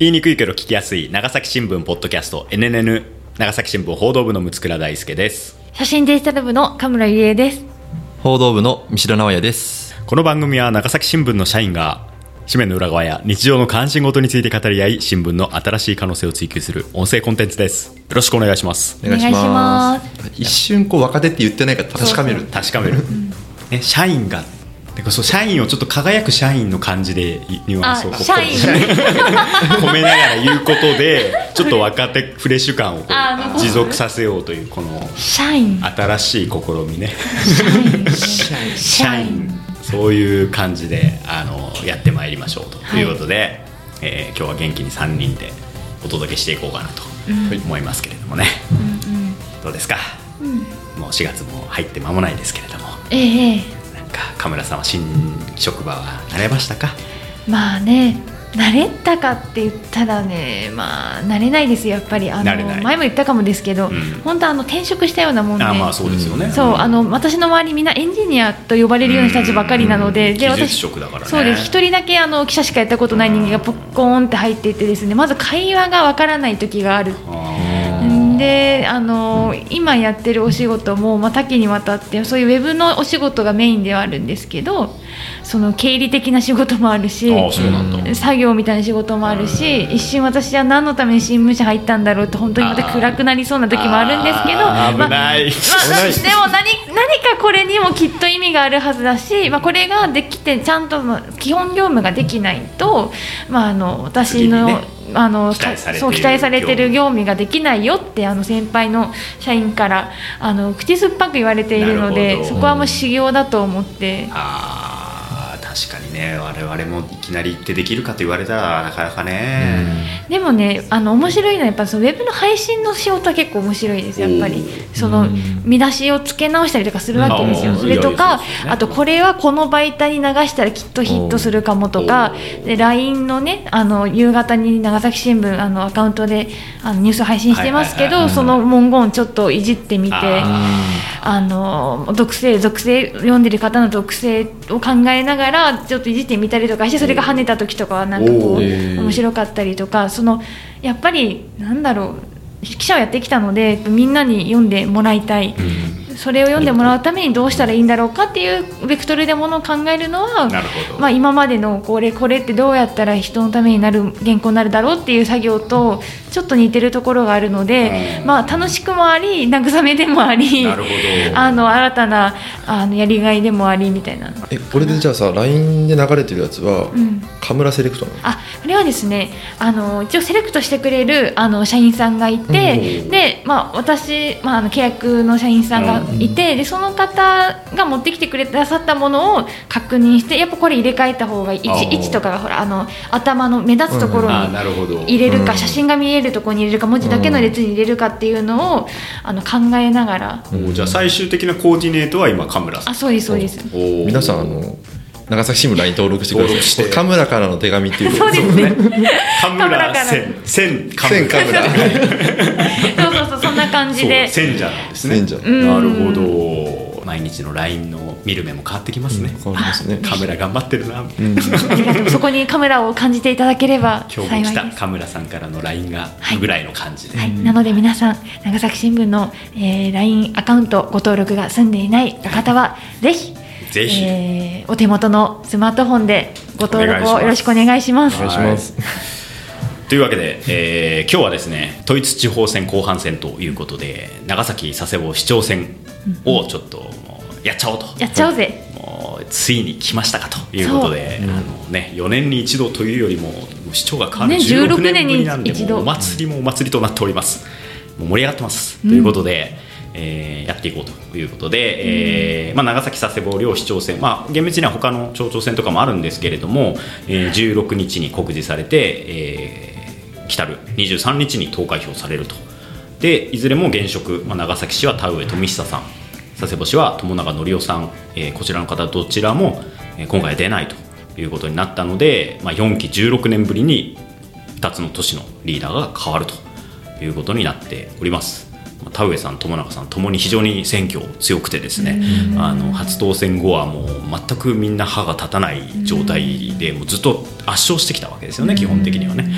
言いにくいけど聞きやすい長崎新聞ポッドキャスト NNN 長崎新聞報道部の六倉大輔です。写真デジタル部の神村ゆりえです。報道部の三代直也です。この番組は長崎新聞の社員が紙面の裏側や日常の関心事について語り合い新聞の新しい可能性を追求する音声コンテンツです。よろしくお願いします。お願いしまます。一瞬こう若手って言ってないから確かめる。確かめる、ね、社員がでそう社員をちょっと輝く社員の感じでニュアンスをこう込 めながら言うことでちょっと若手フレッシュ感を持続させようというこの社員。新しい試みね。社員。そういう感じであのやってまいりましょうと。い。うことで、えー今日は元気に3人でお届けしていこうかなと思いますけれどもね、どうですか、もう4月も入って間もないですけれども。ええかカメラさんは新職場は慣れましたか？えまあね慣れたかって言ったらねまあ慣れないですよやっぱり。あの前も言ったかもですけど、ん。本当あの転職したようなもんで。あまあそうですよね、そうあの私の周りみんなエンジニアと呼ばれるような人たちばかりなので、うん。で私職だからね。そうです。一人だけあの記者しかやったことない人間がポッコーンって入っていってですねまず会話がわからない時がある。あであの今やってるお仕事も、まあ、多岐にわたってそういうウェブのお仕事がメインではあるんですけどその経理的な仕事もあるし作業みたいな仕事もあるし一瞬私は何のために新聞社入ったんだろうって本当にまた暗くなりそうな時もあるんですけどまあまあ、でも何何かこれにもきっと意味があるはずだし、まあ、これができてちゃんとまあ基本業務ができないと、まあ、あの私の,、あの期待されているそう期待されてる業務ができないよってあの先輩の社員からあの口酸っぱく言われているのでそこはもう修行だと思って。あー確かにね我々もいきなり行ってできるかと言われたらなかなかね、でもねあの面白いのはやっぱそのウェブの配信の仕事は結構面白いですやっぱり。その見出しを付け直したりとかするわけですようんそれとかあとこれはこの媒体に流したらきっとヒットするかもとかで LINE のねあの夕方に長崎新聞あのアカウントであのニュース配信してますけどその文言ちょっといじってみてああの属性属性読んでる方の属性を考えながらちょっといじってみたりとかしてそれが跳ねた時とかはなんかこう面白かったりとかそのやっぱりなんだろう記者をやってきたのでみんなに読んでもらいたい、それを読んでもらうためにどうしたらいいんだろうかっていうベクトルでものを考えるのはなるほど。まあ、今までのこれこれってどうやったら人のためになる原稿になるだろうっていう作業とちょっと似てるところがあるので、うん。まあ、楽しくもあり慰めでもありなるほど。あの新たなあのやりがいでもありみたいな。えこれでじゃあさ LINE で流れてるやつはん。カムラセレクトなの？あこれはですねあの一応セレクトしてくれるあの社員さんがいて、うん。で、まあ、私、まあ、あの契約の社員さんがいて、でその方が持ってきてくれてくださったものを確認してやっぱこれ入れ替えた方がいい。位置位置とかがほらあの頭の目立つところになるほど。入れるか、うん写真が見えるところに入れるか文字だけの列に入れるかっていうのをあの考えながら、おじゃあ最終的なコーディネートは今カムラさん。あそうですそうです。皆さんあの長崎新聞 LINE 登録してくだ登録して。さいカムラからの手紙っていう。そうですね。カムカムラから。ラ千千カム千カムラ。そうそうそうそんな感じで。千じゃなんですね。千じゃ。なるほど。毎日の LINE の見る目も変わってきますね、変わりますね。カメラ頑張ってるな、うそこにカメラを感じていただければ 今幸いです。日も来た。カムラさんからの LINE がはい。ぐらいの感じで、はい、なので皆さん長崎新聞の、えー LINE アカウントご登録が済んでいないお方はぜひぜひ。えーお手元のスマートフォンでご登録をよろしくお願いします。お願いします。というわけで、えー今日はですね統一地方選後半戦ということで長崎佐世保市長選をちょっともうやっちゃおうと。やっちゃおうぜ。もうついに来ましたかということで、あのね、4年に一度というよりも市長が変わるね16 16年ぶりなんで、年に一度。もうお祭りもお祭りとなっております。もう盛り上がってます、ということで、えーやっていこうということで、えーまあ、長崎佐世保両市長選、まあ、厳密には他の町長選とかもあるんですけれども、えー16日に告示されて、えー来たる。23日に投開票されると。でいずれも現職、まあ、長崎市は田上富久さん。佐世保市は友永則夫さん、えーこちらの方どちらも、今回出ないということになったので、まあ、4期16年ぶりに2つの都市のリーダーが変わるということになっております。まあ田上さん、友永さんともに非常に選挙強くてですねあの初当選後はもう全くみんな歯が立たない状態でもうずっと圧勝してきたわけですよね、基本的にはね。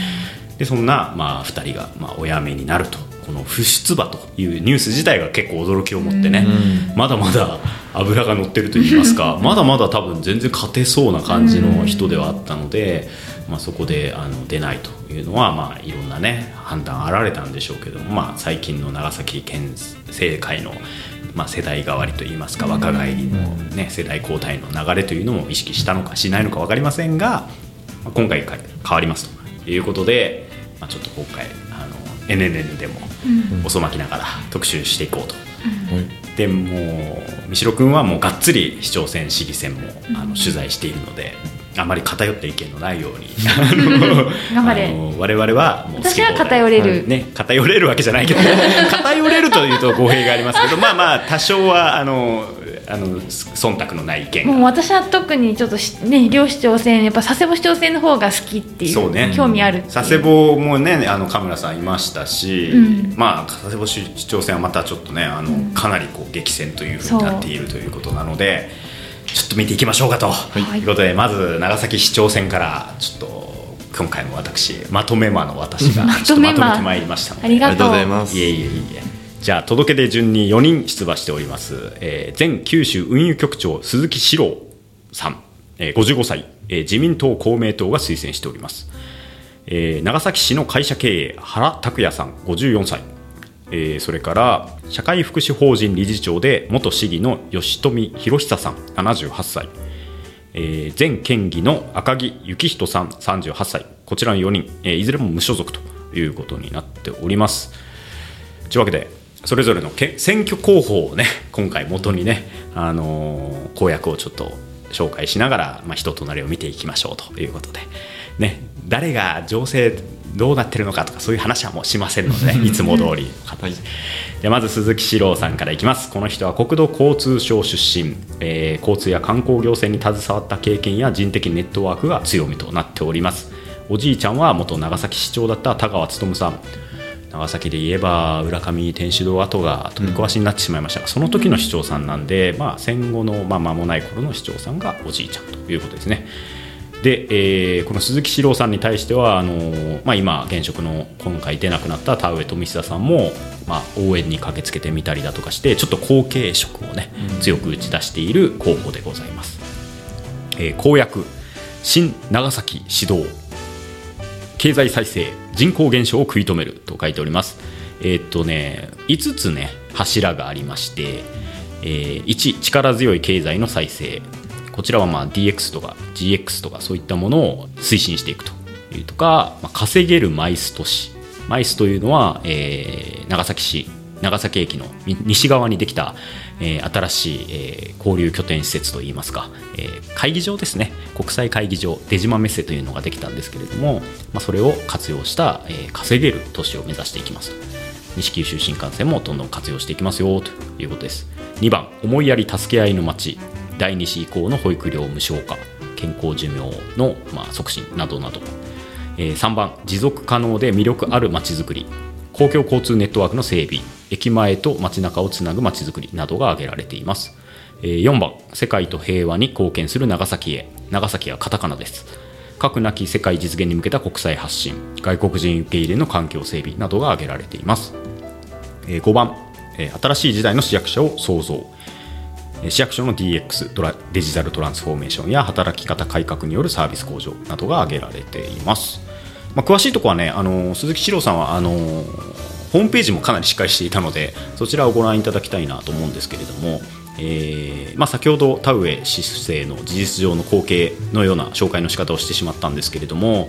でそんな、まあ、2人が、まあ、お辞めになるとこの不出馬というニュース自体が結構驚きを持ってね、まだまだ脂が乗ってると言いますか まだまだ多分全然勝てそうな感じの人ではあったので、まあ、そこであの出ないというのは、まあ、いろんなね判断あられたんでしょうけども、まあ、最近の長崎県政界のまあ、世代替わりといいますか若返りの、ね、世代交代の流れというのも意識したのかしないのか分かりませんが、まあ、今回変わりますということで、まあ、ちょっと今回 NNN でも遅まきながら特集していこうと。でもう三代君はもうがっつり市長選市議選もあの取材しているので、あまり偏った意見のないように 頑張れ。我々はもう私は偏れる、ね、偏れるわけじゃないけど 偏れるというと語弊がありますけどまあまあ多少はあのあの忖度のない意見もう私は特にちょっとね両市長選やっぱ佐世保市長選の方が好きっていうそう、ね、興味ある佐世保もねあの神村さんいましたし、うん、まあ佐世保市長選はまたちょっとねあの、うん、かなりこう激戦というふうになっているということなのでちょっと見ていきましょうかと、はい、いうことでまず長崎市長選からちょっと今回も私まとめ魔の私が ちょっとまとめてまいりましたので。ありがとうございます。いえいえいえじゃあ届け出順に4人出馬しております、えー、前九州運輸局長鈴木史郎さん、えー、55歳、えー、自民党公明党が推薦しております、えー、長崎市の会社経営原拓也さん。54歳、えー、それから社会福祉法人理事長で元市議の吉富博久さん。78歳、えー、前県議の赤木幸人さん。38歳。こちらの4人、え、いずれも無所属ということになっております。というわけでそれぞれの選挙候補をね今回元にね、あのー、公約をちょっと紹介しながら、まあ、人となりを見ていきましょうということで、ね、誰が情勢どうなってるのかとかそういう話はもうしませんので、ね、いつも通り。はい、でまず鈴木史郎さんからいきます。この人は国土交通省出身、えー、交通や観光行政に携わった経験や人的ネットワークが強みとなっております。おじいちゃんは元長崎市長だった田川勉さん長崎で言えば浦上天主堂跡が取り壊しになってしまいましたが、その時の市長さんなんで、まあ、戦後の、まあ、間もない頃の市長さんがおじいちゃんということですね。で、えー、この鈴木史郎さんに対してはあの、まあ、今現職の今回出なくなった田上富久さんも、まあ、応援に駆けつけてみたりだとかしてちょっと後継職をね強く打ち出している候補でございます。えー、公約新長崎指導経済再生人口減少を食い止めると書いております。えー、っとね5つね柱がありまして、えー、1力強い経済の再生。こちらはまあ DX とか GX とかそういったものを推進していくというとか、まあ、稼げるマイス都市。マイスというのは、えー、長崎市長崎駅の西側にできた、えー、新しい、えー、交流拠点施設といいますか、えー、会議場ですね。国際会議場出島メッセというのができたんですけれども、まあ、それを活用した、えー、稼げる都市を目指していきます。西九州新幹線もどんどん活用していきますよということです。2番思いやり助け合いの街。第2子以降の保育料無償化。健康寿命の、まあ、促進などなど、えー、3番持続可能で魅力あるまちづくり。公共交通ネットワークの整備駅前と街中をつなぐまちづくりなどが挙げられています。4番世界と平和に貢献する長崎へ。長崎はカタカナです。核なき世界実現に向けた国際発信外国人受け入れの環境整備などが挙げられています。5番新しい時代の市役所を創造。市役所の DX デジタルトランスフォーメーションや働き方改革によるサービス向上などが挙げられています。まあ、詳しいところはねあの鈴木史郎さんはあのホームページもかなりしっかりしていたのでそちらをご覧いただきたいなと思うんですけれども、えーまあ、先ほど田植え市政の事実上の後継のような紹介の仕方をしてしまったんですけれども、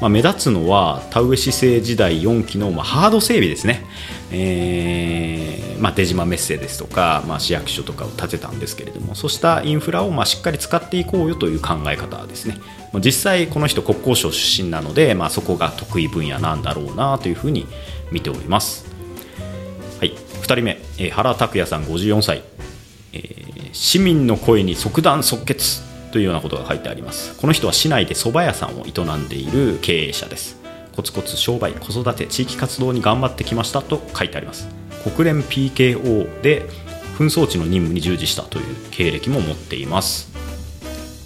まあ、目立つのは田植え市政時代4期の、まあ、ハード整備ですね、えーまあ、出島メッセですとか、まあ、市役所とかを建てたんですけれどもそうしたインフラをまあしっかり使っていこうよという考え方ですね。実際この人国交省出身なので、まあ、そこが得意分野なんだろうなというふうに見ております、はい、2人目、えー、原拓也さん54歳、えー、市民の声に即断即決というようなことが書いてあります。この人は市内で蕎麦屋さんを営んでいる経営者です。コツコツ商売子育て地域活動に頑張ってきましたと書いてあります。国連 PKO で紛争地の任務に従事したという経歴も持っています、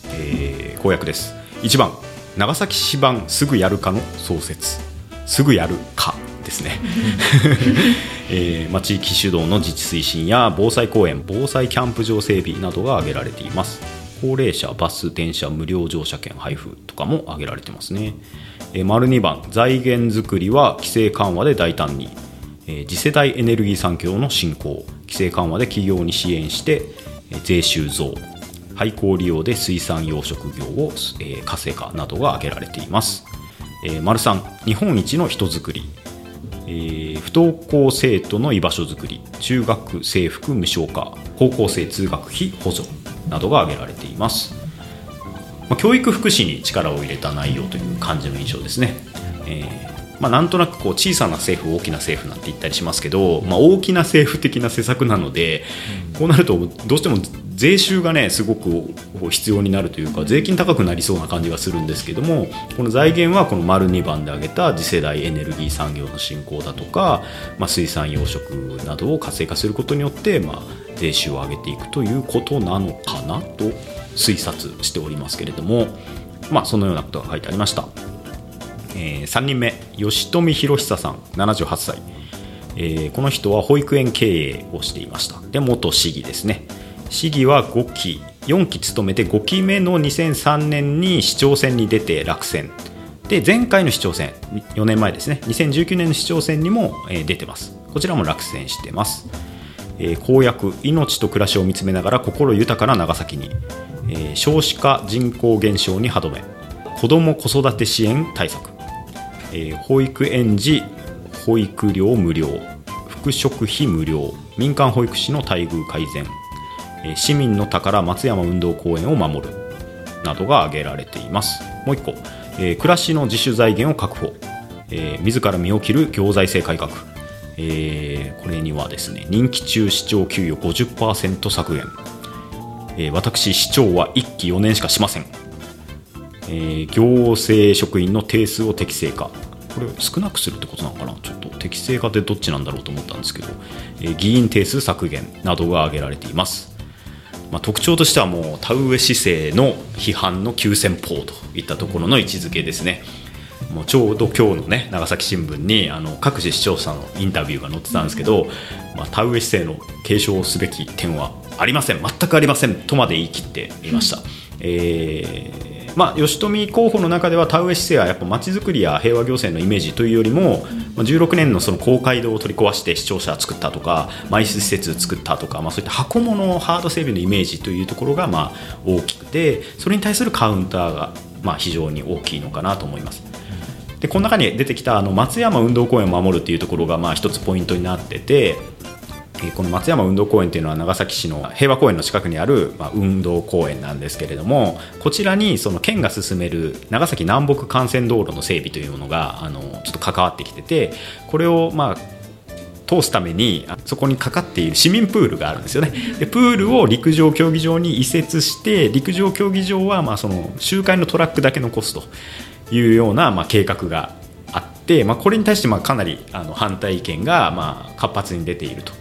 えー、公約です。1番長崎市版すぐやるかの創設。すぐやるかですね、えーまあ、地域主導の自治推進や防災公園防災キャンプ場整備などが挙げられています。高齢者バス電車無料乗車券配布とかも挙げられてますね、えー、丸2番財源づくりは規制緩和で大胆に、えー次世代エネルギー産業の振興。規制緩和で企業に支援して、えー税収増廃校利用で水産養殖業を、えー活性化などが挙げられています、えー丸3日本一の人づくり。えー不登校生徒の居場所づくり。中学制服無償化。高校生通学費補助などが挙げられています、まあ、教育福祉に力を入れた内容という感じの印象ですね、えーまあ、なんとなくこう小さな政府大きな政府なんて言ったりしますけど、まあ、大きな政府的な施策なのでこうなるとどうしても税収がねすごく必要になるというか税金高くなりそうな感じがするんですけどもこの財源はこの丸2番で挙げた次世代エネルギー産業の振興だとか、まあ、水産養殖などを活性化することによって、まあ、税収を上げていくということなのかなと推察しておりますけれども、まあ、そのようなことが書いてありました。え3人目吉富博久さん78歳、えーこの人は保育園経営をしていました。で元市議ですね。市議は5期4期務めて5期目の2003年に市長選に出て落選。で前回の市長選4年前ですね。2019年の市長選にも、出てます。こちらも落選してます。えー公約命と暮らしを見つめながら心豊かな長崎に、えー少子化人口減少に歯止め。子ども子育て支援対策、えー保育園児保育料無料服食費無料民間保育士の待遇改善、えー市民の宝松山運動公園を守るなどが挙げられています。もう一個、えー暮らしの自主財源を確保、えー自ら身を切る行財政改革。えーこれにはですね任期中市長給与50%削減、えー私市長は1期4年しかしません、えー行政職員の定数を適正化。これ少なくするってことなのかな？ちょっと適正化ってどっちなんだろうと思ったんですけど、えー議員定数削減などが挙げられています。まあ、特徴としてはもう田植え市政の批判の急先鋒といったところの位置づけですね。もうちょうど今日のね長崎新聞にあの各自視聴者のインタビューが載ってたんですけど、まあ、田植え市政の継承すべき点はありません。全くありませんとまで言い切っていました。えーまあ、吉富候補の中では田植え市政はやっぱまちづくりや平和行政のイメージというよりも、まあ、16年のその公会堂を取り壊して視聴者作ったとか埋設施設作ったとか、まあ、そういった箱物ハード整備のイメージというところがまあ大きくてそれに対するカウンターがまあ非常に大きいのかなと思います。でこの中に出てきたあの松山運動公園を守るというところがまあ一つポイントになってて、えーこの松山運動公園というのは長崎市の平和公園の近くにある、ま、運動公園なんですけれどもこちらにその県が進める長崎南北幹線道路の整備というものがあのちょっと関わってきててこれをまあ通すためにそこにかかっている市民プールがあるんですよね。でプールを陸上競技場に移設して陸上競技場はまあその周回のトラックだけ残すというようなま計画があって、まあ、これに対してまあかなりあの反対意見がまあ活発に出ていると。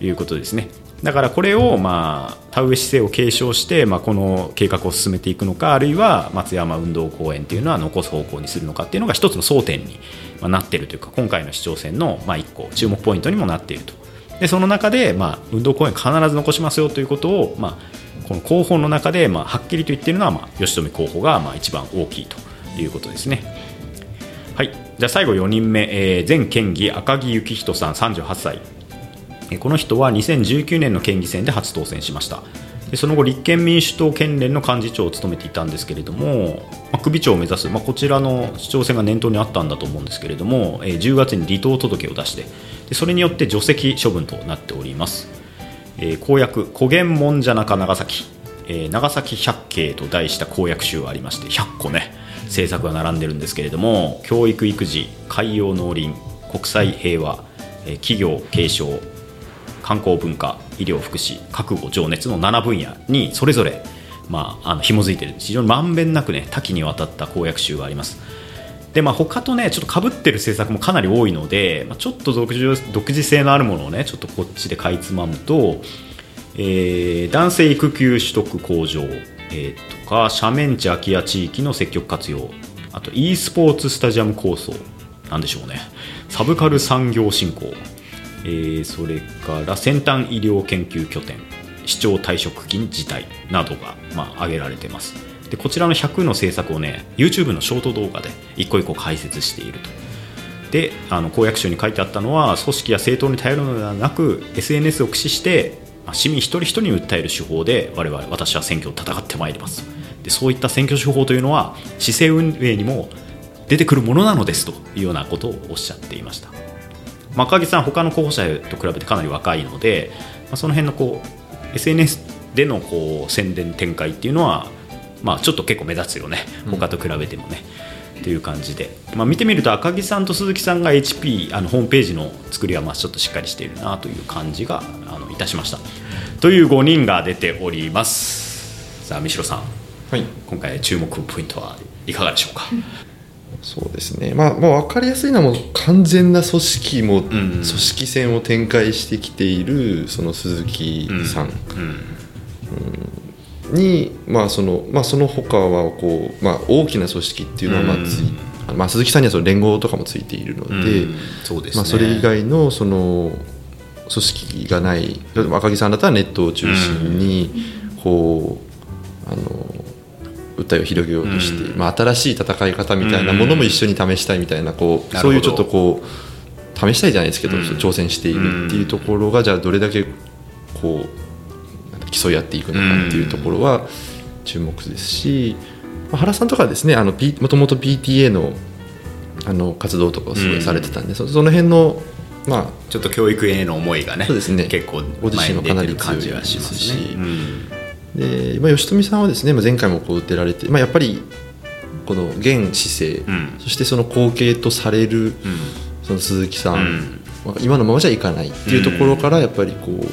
いうことですね。だからこれをまあ田植え姿勢を継承して、まあ、この計画を進めていくのかあるいは松山運動公園というのは残す方向にするのかっていうのが一つの争点になっているというか今回の市長選のまあ一個注目ポイントにもなっているとでその中でまあ運動公園必ず残しますよということをまあこの候補の中でまあはっきりと言っているのはまあ吉富候補がまあ一番大きいということですね。はい、じゃあ最後4人目、えー前県議赤木幸人さん38歳この人は2019年の県議選で初当選しました。でその後立憲民主党県連の幹事長を務めていたんですけれども、まあ、首長を目指す、まあ、こちらの市長選が念頭にあったんだと思うんですけれども、えー10月に離党届を出してでそれによって除籍処分となっております、えー公約「古言門じゃなか長崎」えー長崎百景と題した公約集がありまして100個ね政策が並んでるんですけれども教育育児海洋農林国際平和、えー企業継承観光文化医療福祉覚悟情熱の7分野にそれぞれ、まあ、あの紐づいてる。非常にまんべんなくね多岐にわたった公約集があります。でまあ他とねちょっとかぶってる政策もかなり多いので、まあ、ちょっと独自独自性のあるものをねちょっとこっちでかいつまむと、えー男性育休取得向上、えーとか斜面地空き家地域の積極活用あと e スポーツスタジアム構想なんでしょうね。サブカル産業振興、えーそれから先端医療研究拠点市長退職金辞退などが、まあ、挙げられてます。でこちらの100の政策をね YouTube のショート動画で一個一個解説していると。であの公約書に書いてあったのは組織や政党に頼るのではなく SNS を駆使してま市民一人一人に訴える手法で我々私は選挙を戦ってまいります。でそういった選挙手法というのは市政運営にも出てくるものなのですというようなことをおっしゃっていました、まあ、赤木さん他の候補者と比べてかなり若いので、まあ、その辺のこう SNS でのこう宣伝展開っていうのは、まあ、ちょっと結構目立つよね。他と比べてもね、っていう感じで、まあ、見てみると赤木さんと鈴木さんが HP あのホームページの作りはまあちょっとしっかりしているなという感じがあのいたしました。という5人が出ております。さあ三代さん。はい。今回注目ポイントはいかがでしょうか、そうですね、まあ、まあ分かりやすいのはもう完全な組織も、ん組織戦を展開してきているその鈴木さん。に、まあそのまあ、その他はこう、まあ、大きな組織っていうのはまあつい、まあ、鈴木さんにはその連合とかもついているので、うん。そうですね。まあ、それ以外のその組織がない。赤木さんだったらネットを中心にこう、あの訴えを広げようとして、まあ、新しい戦い方みたいなものも一緒に試したいみたいなこうそういうちょっとこう試したいじゃないですけど、うん。挑戦しているっていうところがじゃあどれだけこう競い合っていくのかっていうところは注目ですし、まあ原さんとかはですねあの、P、もともと PTA のあの活動とかをすごいされてたんで、そその辺のまあちょっと教育への思いがねそうですね。結構ご自身もかなり前に出てる感じがします強いですしね。うんで、まあ、吉富さんはですね、まあ、前回もこう出られて、まあ、やっぱりこの現市政、うん。そしてその後継とされるその鈴木さん、うん。まあ今のままじゃいかないっていうところからやっぱりこう、うん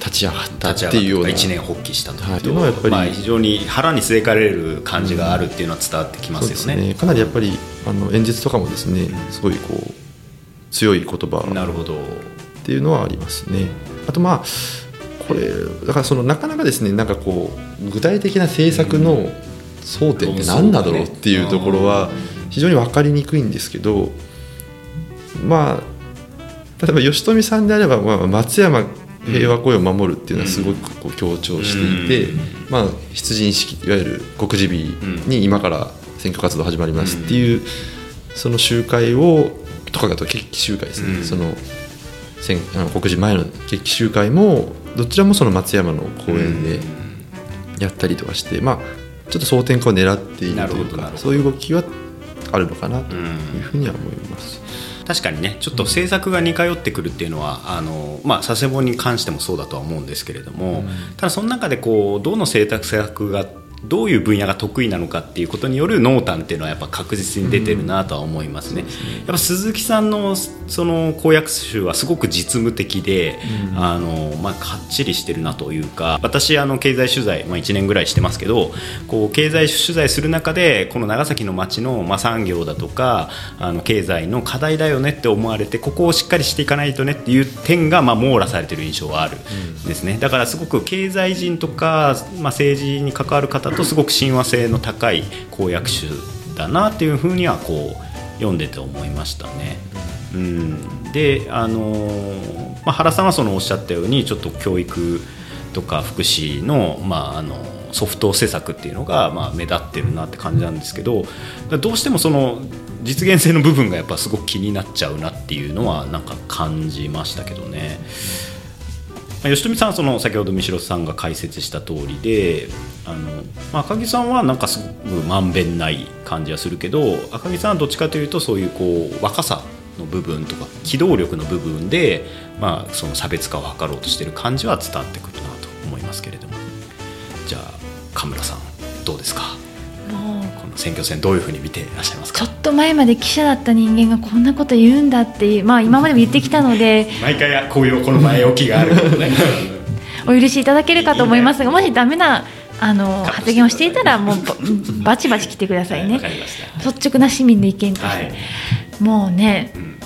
立ち上がったっていうような一年発起したと。はいうのはやっぱりまあ、非常に腹に据えかれる感じがあるっていうのは伝わってきますよね。ね。かなりやっぱりあの演説とかもですねすごいこう強い言葉なるほど。っていうのはありますね。あとまあこれだからそのなかなかですねなんかこう具体的な政策の争点って何なんだろうっていうところは非常に分かりにくいんですけどまあ例えば吉富さんであれば、まあ、松山平和公園を守るっていうのはすごくこう強調していて、まあ、出陣式いわゆる告示日に今から選挙活動始まりますっていうその集会をとかだと決起集会ですね、うん。その選あの告示前の決起集会もどちらもその松山の公園でやったりとかして、まあ、ちょっと争点化を狙っているというかそういう動きはあるのかなというふうには思います。確かにねちょっと政策が似通ってくるっていうのはあの、まあ、佐世保に関してもそうだとは思うんですけれども、ただその中でこうどの政策がどういう分野が得意なのかっていうことによる濃淡っていうのはやっぱ確実に出てるなとは思いますね。やっぱ鈴木さんのその公約集はすごく実務的で、あのまあ、かっちりしてるなというか私あの経済取材、まあ、1年ぐらいしてますけどこう経済取材する中でこの長崎の町の、まあ、産業だとかあの経済の課題だよねって思われてここをしっかりしていかないとねっていう点が、まあ、網羅されてる印象はあるんですね、だからすごく経済人とか、まあ、政治に関わる方とすごく親和性の高い公約集だなっていうふうにはこう読んでて思いましたね。うん、であのーまあ、原さんはそのおっしゃったようにちょっと教育とか福祉の,、まあ、あのソフト施策っていうのが、まあ、目立ってるなって感じなんですけどどうしてもその実現性の部分がやっぱすごく気になっちゃうなっていうのはなんか感じましたけどね。まあ吉富さんはその先ほど三代さんが解説した通りであの、まあ、赤木さんはなんかすごくまんべんない感じはするけど赤木さんはどっちかというとそういうこう若さの部分とか機動力の部分で、まあ、その差別化を図ろうとしている感じは伝わってくるなと思いますけれども。じゃあ神村さんどうですか？もう。この選挙戦どういうふうに見ていらっしゃいますか？ちょっと前まで記者だった人間がこんなこと言うんだっていう、まあ、今までも言ってきたので。毎回こういうこの前置きがあるね。お許しいただけるかと思いますがもしダメなあの発言をしていたらもうばバチバチ来てくださいね。わかりました。率直な市民の意見として、はいもうね、ん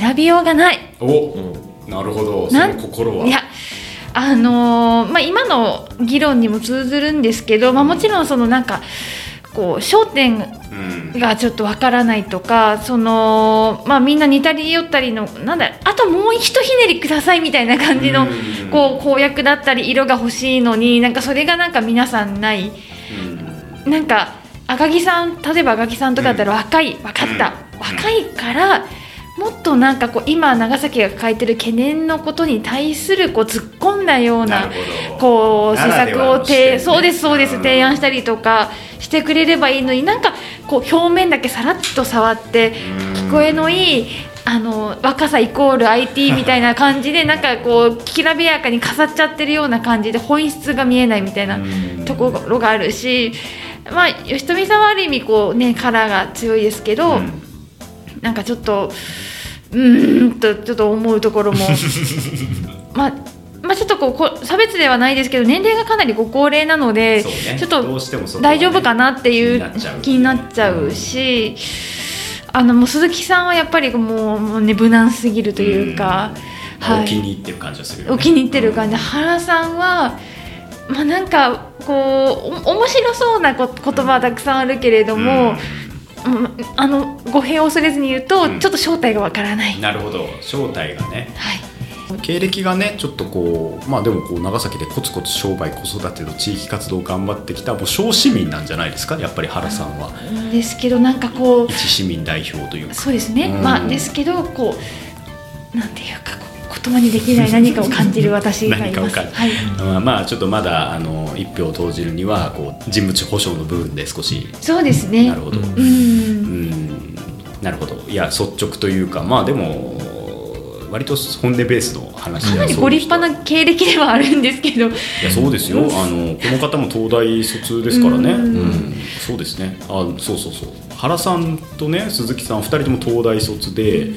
選びようがない。おなるほど。その心はいやあのーまあ、今の議論にも通ずるんですけど、まあ、もちろんそのなんかこう焦点うん。がちょっとわからないとかその、まあ、みんな似たり寄ったりのなんだあともうひとひねりくださいみたいな感じのうん。こう公約だったり色が欲しいのになんかそれがなんか皆さんない。なんか赤木さん例えば赤木さんとかだったら若い、分かった、若いからもっとなんかこう今長崎が抱えてる懸念のことに対するこう突っ込んだようなこう施策をはの視点。ね提そうですそうですうん。提案したりとかしてくれればいいのになんかこう表面だけさらっと触って聞こえのいいあの若さイコール IT みたいな感じでなんかこうきらびやかに飾っちゃってるような感じで本質が見えないみたいなうん。ところがあるし、まあ、吉富さんはある意味こう、ね、カラーが強いですけど、うんなんかちょっとうーんとちょっと思うところも。まあまあちょっとこうこ差別ではないですけど年齢がかなりご高齢なので、ね。ちょっどうしてもそこはねと大丈夫かなっていう気になっちゃう。し、あのもう鈴木さんはやっぱりもうもうね無難すぎるというか、お気に入ってる感じがするよね。お気に入ってる感じ。で原さんは、まあ、なんかこうお面白そうなこ言葉はたくさんあるけれども、うんあの語弊を恐れずに言うと、うん。ちょっと正体がわからない。なるほど。正体がね。はい。経歴がねちょっとこうまあでもこう長崎でコツコツ商売子育ての地域活動を頑張ってきたもう小市民なんじゃないですかやっぱり原さんは。ですけどなんかこう一市民代表というか。そうですね、うん。まあですけどこうなんていうかこう言葉にできない何かを感じる私がいます。はい。まあまあちょっとまだあの一票を投じるにはこう人物保証の部分で少し。そうですね。なるほど、うん。ううん。んなるほど。いや率直というかまあでも割と本音ベースの話かなりご立派な経歴ではあるんですけど、いやそうですよ、あのこの方も東大卒ですからね、ううん。んそうですね。あそうそうそう。原さんとね鈴木さん2人とも東大卒で、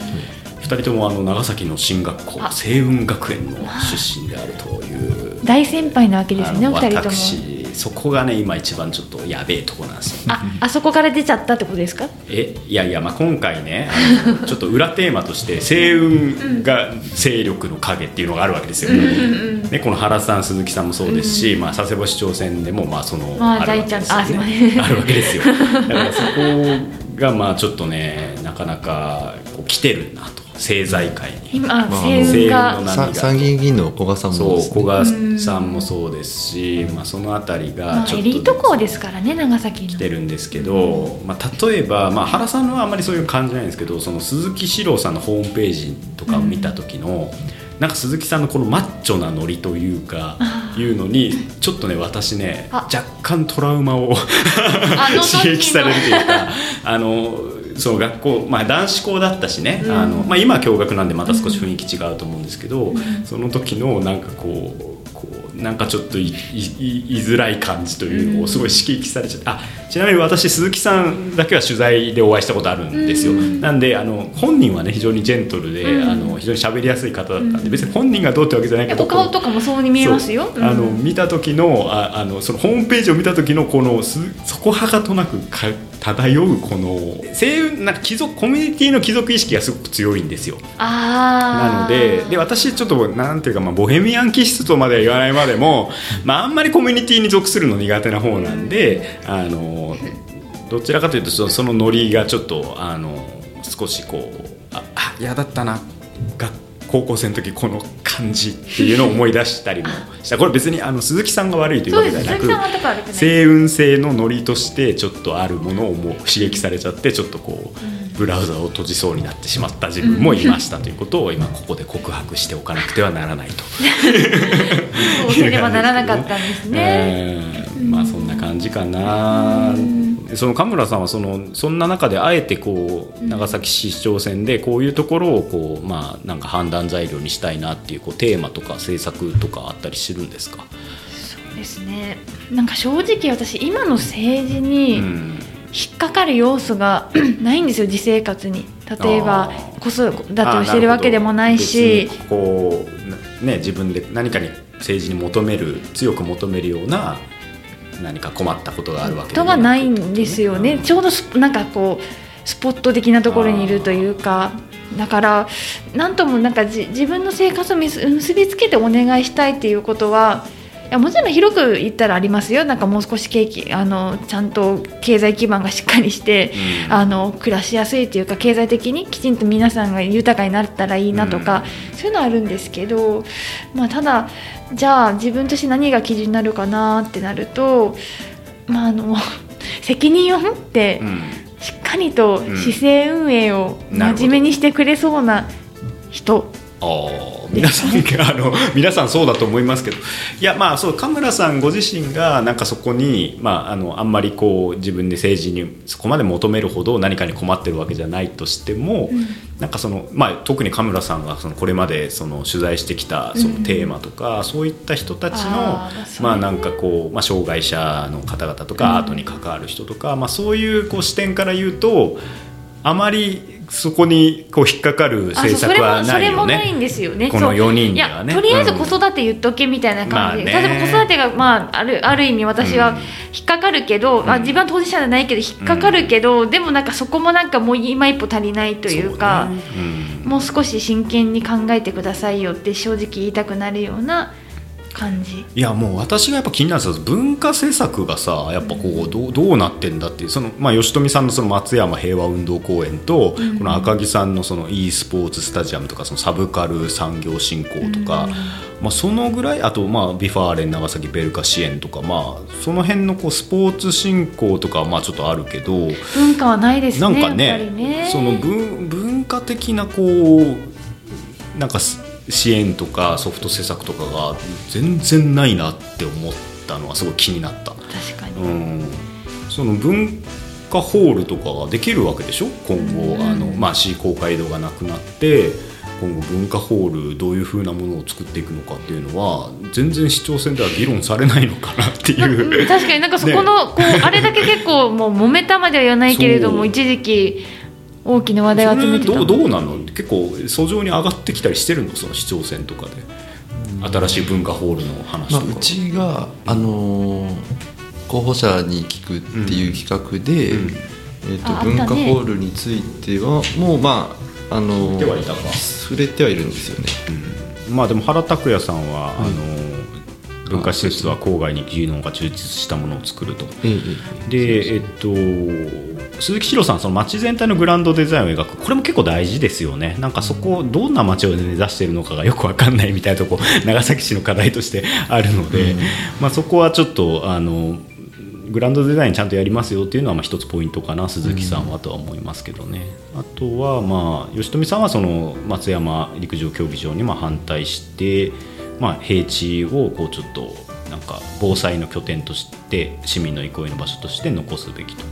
2人ともあの長崎の進学校あ。星雲学園の出身であるという。大先輩なわけですね、あのお二人とも。私そこがね今一番ちょっとやべえとこなんですよ。あ、あそこから出ちゃったってことですか？えいやいや、まあ、今回ね ちょっと裏テーマとして星雲が勢力の影っていうのがあるわけですよ、ね、この原さん鈴木さんもそうですし、まあ、佐世保市長選でもまあその、まあるわけですよあるわけですよ。だからそこがまあちょっとねなかなかこう来てるなと政財界に。今、まあ星雲星が。雲のさ参議院議員の古賀さんもそうですね。古賀さんもそうですし、まあ、そのあたりまあがちょっとエリート校ですからね、長崎の。来。てるんですけど、まあ、例えば、まあ、原さんはあんまりそういう感じないんですけどその鈴木史郎さんのホームページとかを見た時の、なんか鈴木さんのこのマッチョなノリというかあいうのにちょっとね私ねあ。若干トラウマを 刺激されるというかあのその学校、まあ、男子校だったしね、うん。あのまあ、今は共学なんでまた少し雰囲気違うと思うんですけど、その時のなんかこうこうなんかちょっといづらい感じというのをすごい刺激されちゃって、あちなみに私鈴木さんだけは取材でお会いしたことあるんですよ、うん。なんであの本人はね非常にジェントルで、うん。あの非常に喋りやすい方だったんで別に本人がどうってわけじゃないけどお顔とかもそうに見えますよ。そうあのうん。見た時のああのそのホームページを見た時のこのすそこはかとなくか漂うこの西運なんか貴族コミュニティの貴族意識がすごく強いんですよ。なのでで私ちょっとなんていうか、まあ、ボヘミアン気質とまでは言わないまでも、まあ、あんまりコミュニティに属するの苦手な方なんであのどちらかというとそそのノリがちょっとあの少しこうああ嫌だったなが高校生の時この感じっていうのを思い出したりもしたこれ別にあの鈴木さんが悪いという。わけではなく。星雲性のノリとしてちょっとあるものをもう刺激されちゃってちょっとこうブラウザを閉じそうになってしまった自分もいましたということを今ここで告白しておかなくてはならないと。そうせねばならなかったんですね。えーまあそんな感じかな。その神村さんはそのそんな中であえてこう長崎市市長選でこういうところをこうまあなんか判断材料にしたいなっていうこうテーマとか政策とかあったりするんですか？そうですね。なんか正直私今の政治うにん。引っかかる要素が ないんですよ実生活に。例えば子育てをしてるわけでもないしこうね自分で何かに政治に求める強く求めるような何か困ったことがあるわけで人もく。がないんですよね、うん。ちょうどスなんかこうスポット的なところにいるというかだからなんともなんかじ自分の生活を結結びつけてお願いしたいっていうことはやもちろん広く言ったらありますよ。なんかもう少し景気あのちゃんと経済基盤がしっかりして、うん。あの暮らしやすいというか経済的にきちんと皆さんが豊かになったらいいなとか、そういうのはあるんですけど、まあ、ただじゃあ自分として何が基準になるかなってなると、まあ、あの 責任を持ってうん。しっかりとうん。市政運営を真面目にしてくれそうな人。皆さんあの皆さんそうだと思いますけど。いやまあそう神村さんご自身がなんかそこに、まあ、あのあんまりこう自分で政治にそこまで求めるほど何かに困ってるわけじゃないとしても、なんかその、まあ、特に神村さんがそのこれまでその取材してきたそのテーマとか、そういった人たちのまあなんかこう、まあ、障害者の方々とか、アートに関わる人とか、まあ、そういうこう視点から言うとあまりそこにこう引っかかる政策はないよそれもそれもないんね。ですよね。このそう。4人にはね。とりあえずうん子育て言っとけみたいな感じ。で、まあね。例えば子育てが、まあ、あるある意味私はうん。引っかかるけど、あうん。自分は当事者じゃないけど引っかかるけど、でもなんかそこもなんかもう今一歩足りないというかね。うん。もう少し真剣に考えてくださいよって正直言いたくなるような感じ。いやもう私がやっぱ気になるんですよ文化政策がさやっぱこうどうどうなってんだっていうその、まあ、吉富さんのその松山平和運動公園と、この赤木さんのその e スポーツスタジアムとかそのサブカル産業振興とか、まあ、そのぐらいあと、まあ、 V・ファーレン長崎ヴェルカ支援とか、まあ、その辺のこうスポーツ振興とかはまあちょっとあるけど。文化はないですね。なんかねりねその文文化的なこうなんかす支援とかソフト施策とかが全然ないなって思ったのはすごい気になった、確かに。うん、その文化ホールとかができるわけでしょ？今後、うん。あのまあ、市公会堂がなくなって今後文化ホールどういうふうなものを作っていくのかっていうのは全然市長選では議論されないのかなっていう。うん確かに。なんかそこの、こうあれだけ結構もう揉めたまでは言わないけれども一時期大きな話題を集めてた。それどうどうなの？結構訴状に上がってきたりしてるの？その市長選とかで。新しい文化ホールの話まあ、とか、うちが、あのー候補者に聞くっていう企画で、うん。えー、と文化ホールについてはもうまああのー触れてはいたか。触れてはいるんですよね。うん。まあでも原拓也さんは、あの文化施設は郊外に技能が充実したものを作ると。ええでえっと鈴木史郎さんその街全体のグランドデザインを描くこれも結構大事ですよね。なんかそこどんな街を目指しているのかがよく分かんないみたいなとこ 長崎市の課題としてあるので、まあ、そこはちょっとあのグランドデザインちゃんとやりますよっていうのはまあ一つポイントかな鈴木さんはとは思いますけどね、あとはまあ吉富さんはその松山陸上競技場にまあ反対して、まあ、平地をこうちょっとなんか防災の拠点として市民の憩いの場所として残すべきと。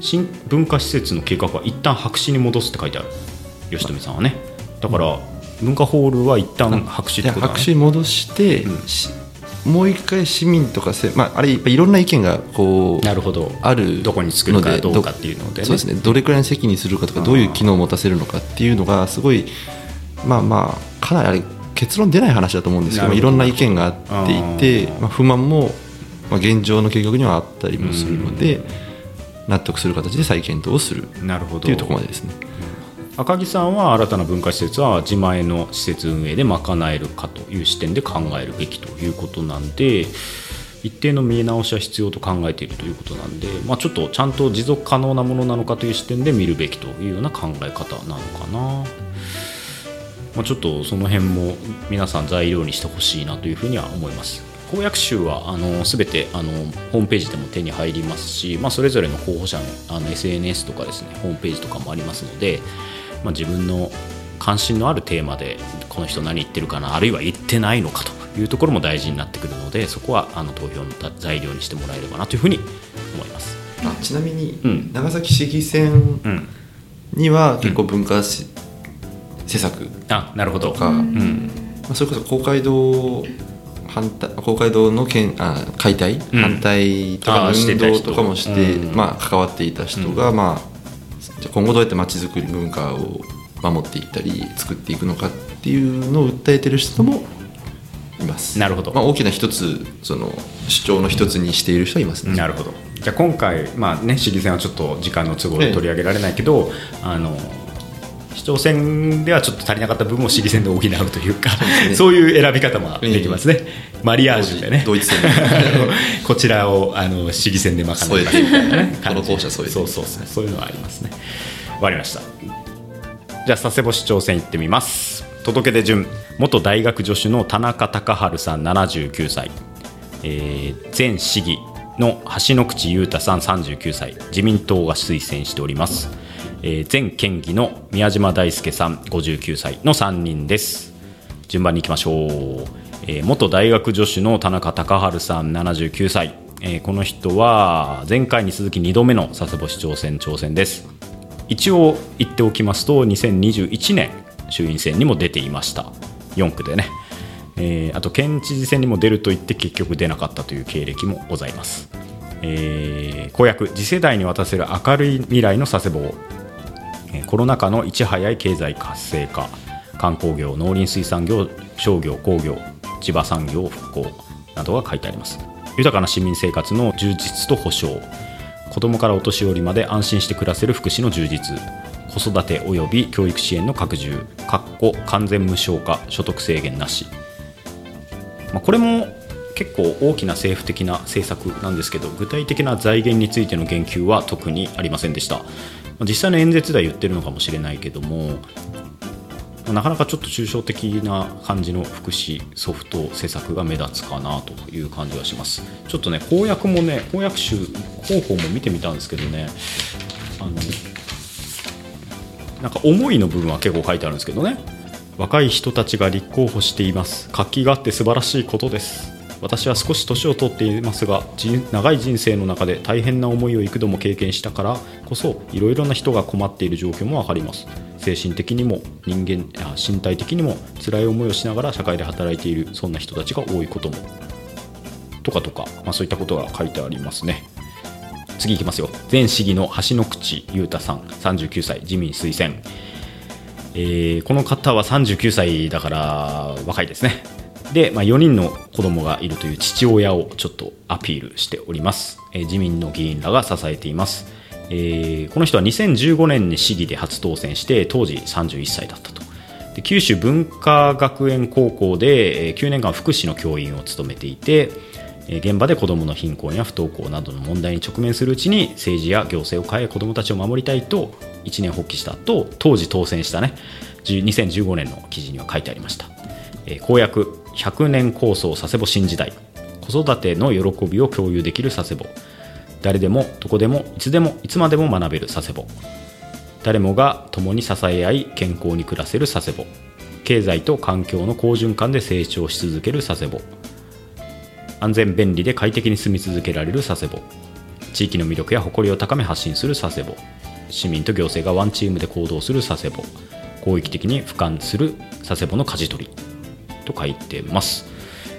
新文化施設の計画は一旦白紙に戻すって書いてある。吉富さんはね。だから文化ホールは一旦白紙ってでことだ、ね、白紙に戻して、うん。しもう一回市民とかせ、まあ、あれいろんな意見がこうなるほど。あるどこに作るかどうかっていうのでね。そうですね。どれくらいの席にするかとかどういう機能を持たせるのかっていうのがすごいまあまあかなりあれ結論出ない話だと思うんですけどいろんな意見があっていてまあ、不満も、まあ、現状の計画にはあったりもするので納得する形で再検討をするなるほど。というところまでですね。赤木さんは新たな文化施設は自前の施設運営で賄えるかという視点で考えるべきということなんで一定の見え直しは必要と考えているということなんで、まあ、ちょっとちゃんと持続可能なものなのかという視点で見るべきというような考え方なのかな、まあ、ちょっとその辺も皆さん材料にしてほしいなというふうには思います。公約集はあの全てあのホームページでも手に入りますし、まあ、それぞれの候補者のあの SNS とかですねホームページとかもありますので、まあ、自分の関心のあるテーマでこの人何言ってるかなあるいは言ってないのかというところも大事になってくるのでそこはあの投票の材料にしてもらえればなというふうに思います。あちなみに、うん。長崎市議選うん、には結構文化し施策あなるほど。とか、うん。まあ、それこそ公会堂反対公会堂の件あ解体、うん。反対とかあーして運動とかもしてうん。まあ、関わっていた人が、まあ、じゃあ今後どうやってまちづくり文化を守っていったり作っていくのかっていうのを訴えてる人もいます。なるほど。まあ、大きな一つその主張の一つにしている人はいますね。なるほど。じゃあ今回、まあね、市議選はちょっと時間の都合で取り上げられないけど、あの市長選ではちょっと足りなかった部分を市議選で補うというかそういう選び方もできますね、マリアージュでね。ドイツ戦こちらをあの市議選で賄うみたいなねこの校舎そういうそうそうそう。そういうのはありますね。わかりました。じゃあ佐世保市長選行ってみます。届け出順。元大学助手の田中隆治さん79歳、えー前市議の橋の口裕太さん39歳。自民党が推薦しております、えー前県議の宮島大輔さん59歳の3人です。順番に行きましょう、えー元大学助手の田中隆治さん79歳、えーこの人は前回に続き2度目の佐世保市長選挑戦です。一応言っておきますと2021年衆院選にも出ていました。4区でね、えーあと県知事選にも出ると言って結局出なかったという経歴もございます、えー公約次世代に渡せる明るい未来の佐世保をコロナ禍のいち早い経済活性化。観光業農林水産業商業工業地場産業復興などが書いてあります。豊かな市民生活の充実と保障。子どもからお年寄りまで安心して暮らせる福祉の充実。子育て及び教育支援の拡充。かっこ完全無償化所得制限なし、まあ、これも結構大きな政府的な政策なんですけど具体的な財源についての言及は特にありませんでした。実際の演説では言ってるのかもしれないけどもなかなかちょっと抽象的な感じの福祉ソフト施策が目立つかなという感じがします。ちょっとね公約もね公約集広報も見てみたんですけどねあのなんか思いの部分は結構書いてあるんですけどね。若い人たちが立候補しています。活気があって素晴らしいことです。私は少し年を取っていますが長い人生の中で大変な思いを幾度も経験したからこそいろいろな人が困っている状況も分かります。精神的にも人間身体的にも辛い思いをしながら社会で働いているそんな人たちが多いことも。とかとか、まあ、そういったことが書いてありますね。次いきますよ。前市議の橋の口裕太さん39歳自民推薦。えーこの方は39歳だから若いですね。で、まあ、4人の子供がいるという父親をちょっとアピールしております、えー自民の議員らが支えています、えーこの人は2015年に市議で初当選して当時31歳だったと。で九州文化学園高校で、えー9年間福祉の教員を務めていてえ現場で子どもの貧困や不登校などの問題に直面するうちに政治や行政を変え子どもたちを守りたいと一年発起したと当時当選したね2015年の記事には書いてありました、え公約100年構想佐世保新時代。子育ての喜びを共有できる佐世保。誰でもどこでもいつでもいつまでも学べる佐世保。誰もが共に支え合い健康に暮らせる佐世保。経済と環境の好循環で成長し続ける佐世保。安全便利で快適に住み続けられる佐世保。地域の魅力や誇りを高め発信する佐世保。市民と行政がワンチームで行動する佐世保。広域的に俯瞰する佐世保の舵取り。と書いてます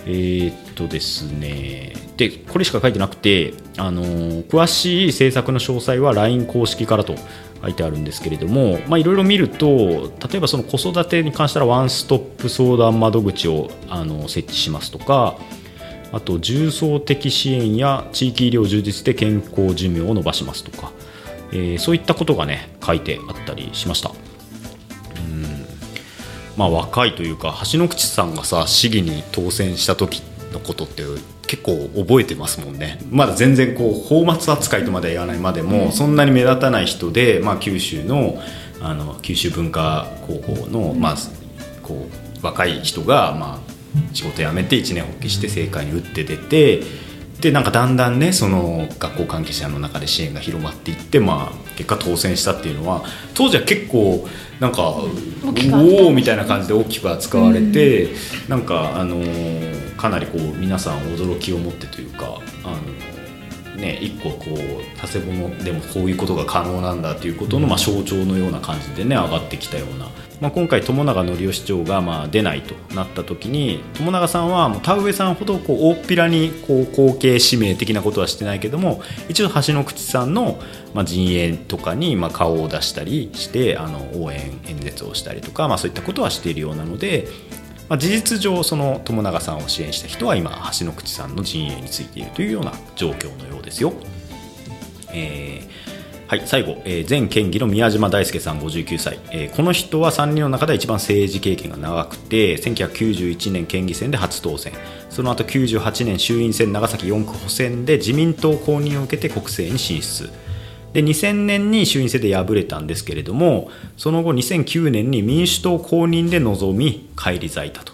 えーっとですねでこれしか書いてなくて、あのー詳しい政策の詳細は LINE 公式からと書いてあるんですけれどもいろいろ見ると例えばその子育てに関したらワンストップ相談窓口をあの設置しますとかあと重層的支援や地域医療充実で健康寿命を伸ばしますとか、えーそういったことがね書いてあったりしました。まあ、若いというか橋の口さんがさ市議に当選した時のことって結構覚えてますもんね。まだ全然こう泡沫扱いとまでは言わないまでも、そんなに目立たない人で、まあ、九州のあの九州文化高校の、まあ、こう若い人が、まあ、仕事辞めて一年発起して政界に打って出てでなんかだんだんねその学校関係者の中で支援が広まっていって、まあ、結果当選したっていうのは当時は結構なんかおおみたいな感じで大きく扱われて、なんかあのーかなりこう皆さん驚きを持ってというかあのね一個こう佐世保のでもこういうことが可能なんだということの、まあ、象徴のような感じでね上がってきたような、まあ、今回友永則夫市長がまあ出ないとなった時に友永さんはもう田植さんほどこう大っぴらにこう後継指名的なことはしてないけども一応橋の口さんのまあ陣営とかにまあ顔を出したりして応援演説をしたりとか、そういったことはしているようなので。まあ、事実上その友永さんを支援した人は今橋の口さんの陣営についているというような状況のようですよ。えーはい、最後、えー前県議の宮島大輔さん59歳、えーこの人は3人の中で一番政治経験が長くて1991年県議選で初当選。その後98年衆院選長崎4区補選で自民党公認を受けて国政に進出。で2000年に衆院選で敗れたんですけれどもその後2009年に民主党公認で臨み返り咲いたと。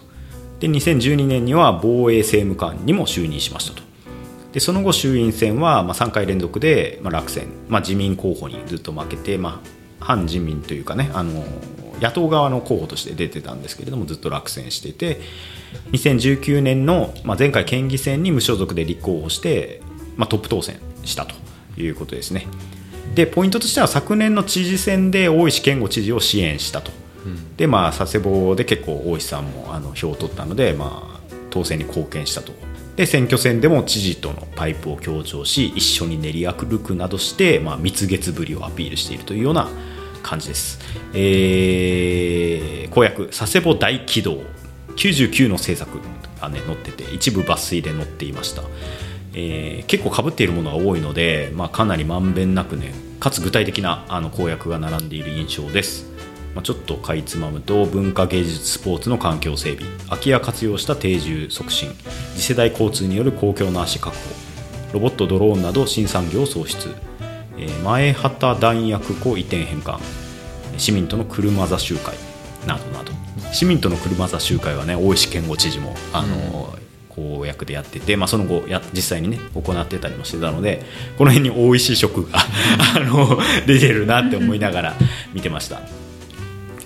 で2012年には防衛政務官にも就任しましたと。でその後衆院選はまあ3回連続でまあ落選、まあ、自民候補にずっと負けて、まあ、反自民というかねあの野党側の候補として出てたんですけれどもずっと落選していて2019年の、まあ、前回県議選に無所属で立候補して、まあ、トップ当選したということですね。でポイントとしては昨年の知事選で大石健吾知事を支援したと、でまあ佐世保で結構大石さんもあの票を取ったので、まあ、当選に貢献したとで選挙戦でも知事とのパイプを強調し一緒に練り歩くなどして、まあ、蜜月ぶりをアピールしているというような感じです、えー公約佐世保大軌道99の政策が、ね、載ってて一部抜粋で載っていました、えー結構かぶっているものが多いので、まあ、かなりまんべんなくねかつ具体的なあの公約が並んでいる印象です。まあ、ちょっとかいつまむと文化芸術スポーツの環境整備。空き家活用した定住促進。次世代交通による公共の足確保。ロボットドローンなど新産業創出、えー前畑弾薬庫移転返還。市民との車座集会。などなど。市民との車座集会はね大石健吾知事もあの、公約でやってて、まあ、その後や実際にね行ってたりもしてたのでこの辺に大石色が あの出てるなって思いながら見てました。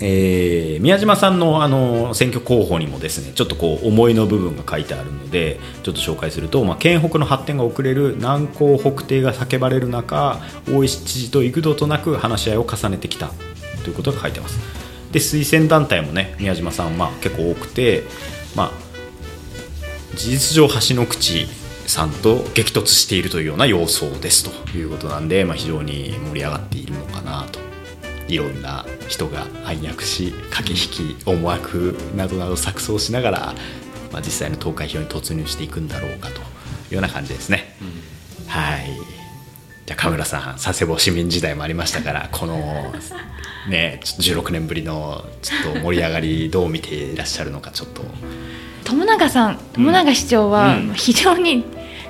えー宮島さんのあの選挙候補にもですねちょっとこう思いの部分が書いてあるのでちょっと紹介すると、まあ、県北の発展が遅れる難攻北定が叫ばれる中大石知事と幾度となく話し合いを重ねてきたということが書いてます。で推薦団体もね宮島さん、まあ、結構多くて、まあ、事実上橋の口さんと激突しているというような様相ですということなんで、まあ、非常に盛り上がっているのかなと。いろんな人が暗躍し駆け引き思惑などなど錯綜しながら、まあ、実際の投開票に突入していくんだろうかというような感じですね。はい。じゃあカメラさん佐世保市民時代もありましたからこのねちょっと16年ぶりのちょっと盛り上がりどう見ていらっしゃるのかちょっと。友永さん友永市長はうん。非常に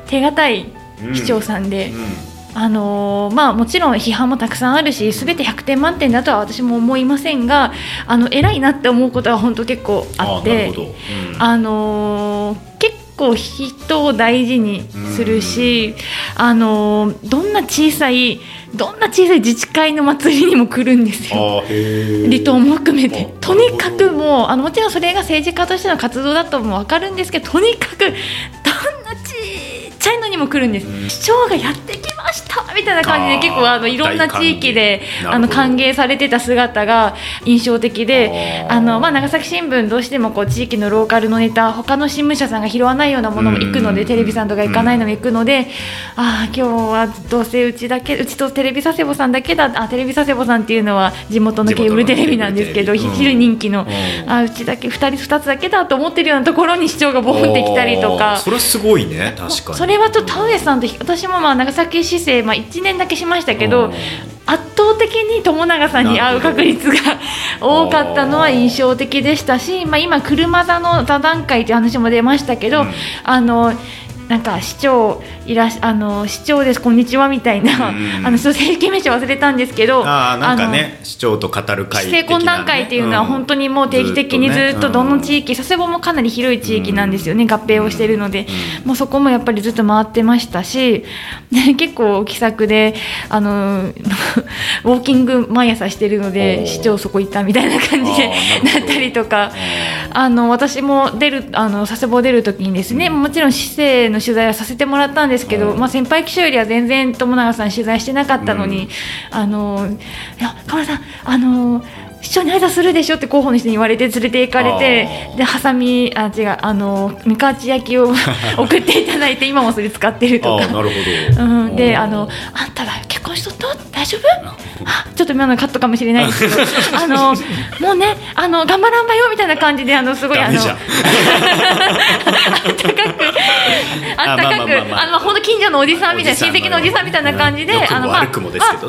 手堅い市長さんで、あのーまあ、もちろん批判もたくさんあるし全て100点満点だとは私も思いませんがあの偉いなって思うことは本当結構あってあのー結構人を大事にするし、あのーどんな小さいどんな小さい自治会の祭りにも来るんですよ。離島も含めて。あとにかくもうあのもちろんそれが政治家としての活動だとも分かるんですけどとにかくどんなちっちゃいのにも来るんです、うん。市長がやってきましたみたいな感じで結構あのいろんな地域であの歓迎されてた姿が印象的であの、まあ、長崎新聞どうしてもこう地域のローカルのネタ他の新聞社さんが拾わないようなものも行くのでうんテレビさんとか行かないのも行くのでああ今日はどうせうちだけうちとテレビ佐世保さんだけだあテレビ佐世保さんっていうのは地元のケーブルテレビなんですけど昼人気のうん。あうちだけ2人2つだけだと思ってるようなところに市長がボンってきたりとか。それはすごいね確かに。それはちょっと田上さんと私もまあ長崎市政、まあ、1年だけしましたけどうん。圧倒的に友永さんに会う確率が多かったのは印象的でしたし、まあ、今、車座の座談会という話も出ましたけど、うん。あのなんか市長いらあの市長ですこんにちはみたいな、うん。あのちょっと正規名称忘れたんですけどあーなんかね市長と語る会市政懇談会っていうのは本当にもう定期的にずっとどの地域、佐世保もかなり広い地域なんですよね、合併をしているので、もうそこもやっぱりずっと回ってましたし、ね、結構気さくであの ウォーキング毎朝してるのおでー。市長そこ行ったみたいな感じでなったりとか。ああの私も出るあの佐世保出る時にですねもちろん市政の取材はさせてもらったんですけど、うんまあ、先輩記者よりは全然友永さん取材してなかったのに、あのいや河村さんあの市長に挨拶するでしょって広報の人に言われて連れて行かれてでハサミあ違うあの三河内焼きを 送っていただいて今もそれ使ってるとか。なるほど、うん、であのあんたは結婚人と大丈夫？あちょっと今のカットかもしれないですけど あのもうねあの頑張らんばよみたいな感じであのすごいあの あったかくあったかくあの本当近所のおじさんみたいな親戚のおじさんみたいな。感じで、あのまあ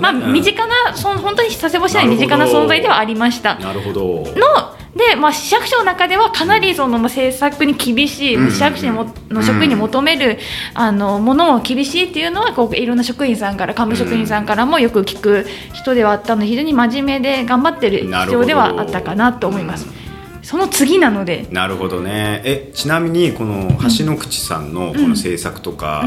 まあ身近なその本当に佐世保市内身近な存在ではありました。なるほど。ので、まあ、市役所の中ではかなりその、まあ、政策に厳しい、うん市役所の職員に求める、あのものを厳しいっていうのはこういろんな職員さんから幹部職員さんからもよく聞く人ではあったので非常に真面目で頑張ってる必要ではあったかなと思います。その次なので。なるほどね。えちなみにこの橋の口さんのこの政策とか、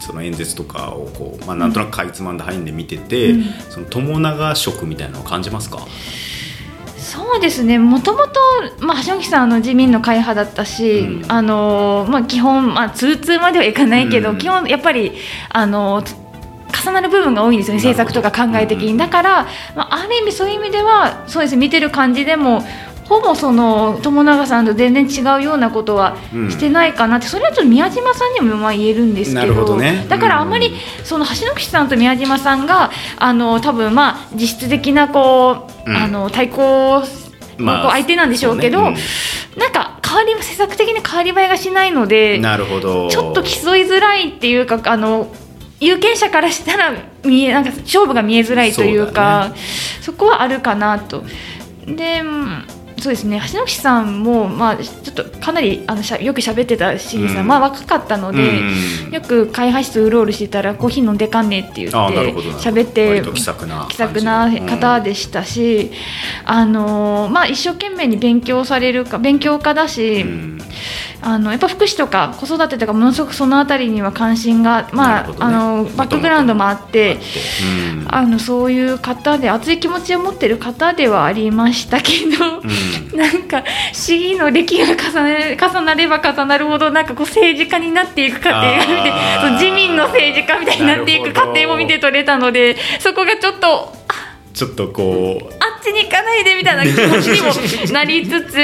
その演説とかをこう、まあ、なんとなくかいつまんで入んで見てて、うん。その友永色みたいなのを感じますか？そうですね。もともと、まあ、橋本さんあの自民の会派だったし、うん。あのまあ、基本、まあ、通通まではいかないけど、うん。基本やっぱりあの重なる部分が多いんですよね政策とか考え的に、うんだから、まあ、ある意味そういう意味ではそうです見てる感じでもほぼその友永さんと全然違うようなことはうん。してないかなって、それはちょっと宮島さんにもまあ言えるんですけどどね。だからあんまりその橋口さんと宮島さんがあの多分まあ実質的なこう、うん。あの対抗まあ相手なんでしょうけど、そうね。なんか変わり政策的に変わり映えがしないのでなるほど。ちょっと競いづらいっていうかあの有権者からしたら見えなんか勝負が見えづらいというかそこはあるかなと。でうんそうですね。橋口さんも、まあ、ちょっとかなりあのしゃよく喋ってたし、うん。まあ、若かったので、うん。よく会派室うろうろしてたらコーヒー飲んでかんねって言って喋って気さくな気さくな方でしたし、あのまあ、一生懸命に勉強されるか勉強家だし、うんあのやっぱ福祉とか子育てとかものすごくそのあたりには関心が、まあねあのバックグラウンドもあって。うんあのそういう方で熱い気持ちを持ってる方ではありましたけど、うんなんか市議の歴が重ね重なれば重なるほどなんかこう政治家になっていく過程が見てその自民の政治家みたいになっていく過程も見て取れたのでそこがちょっとちょっとこうあっちに行かないでみたいな気持ちにもなりつつ。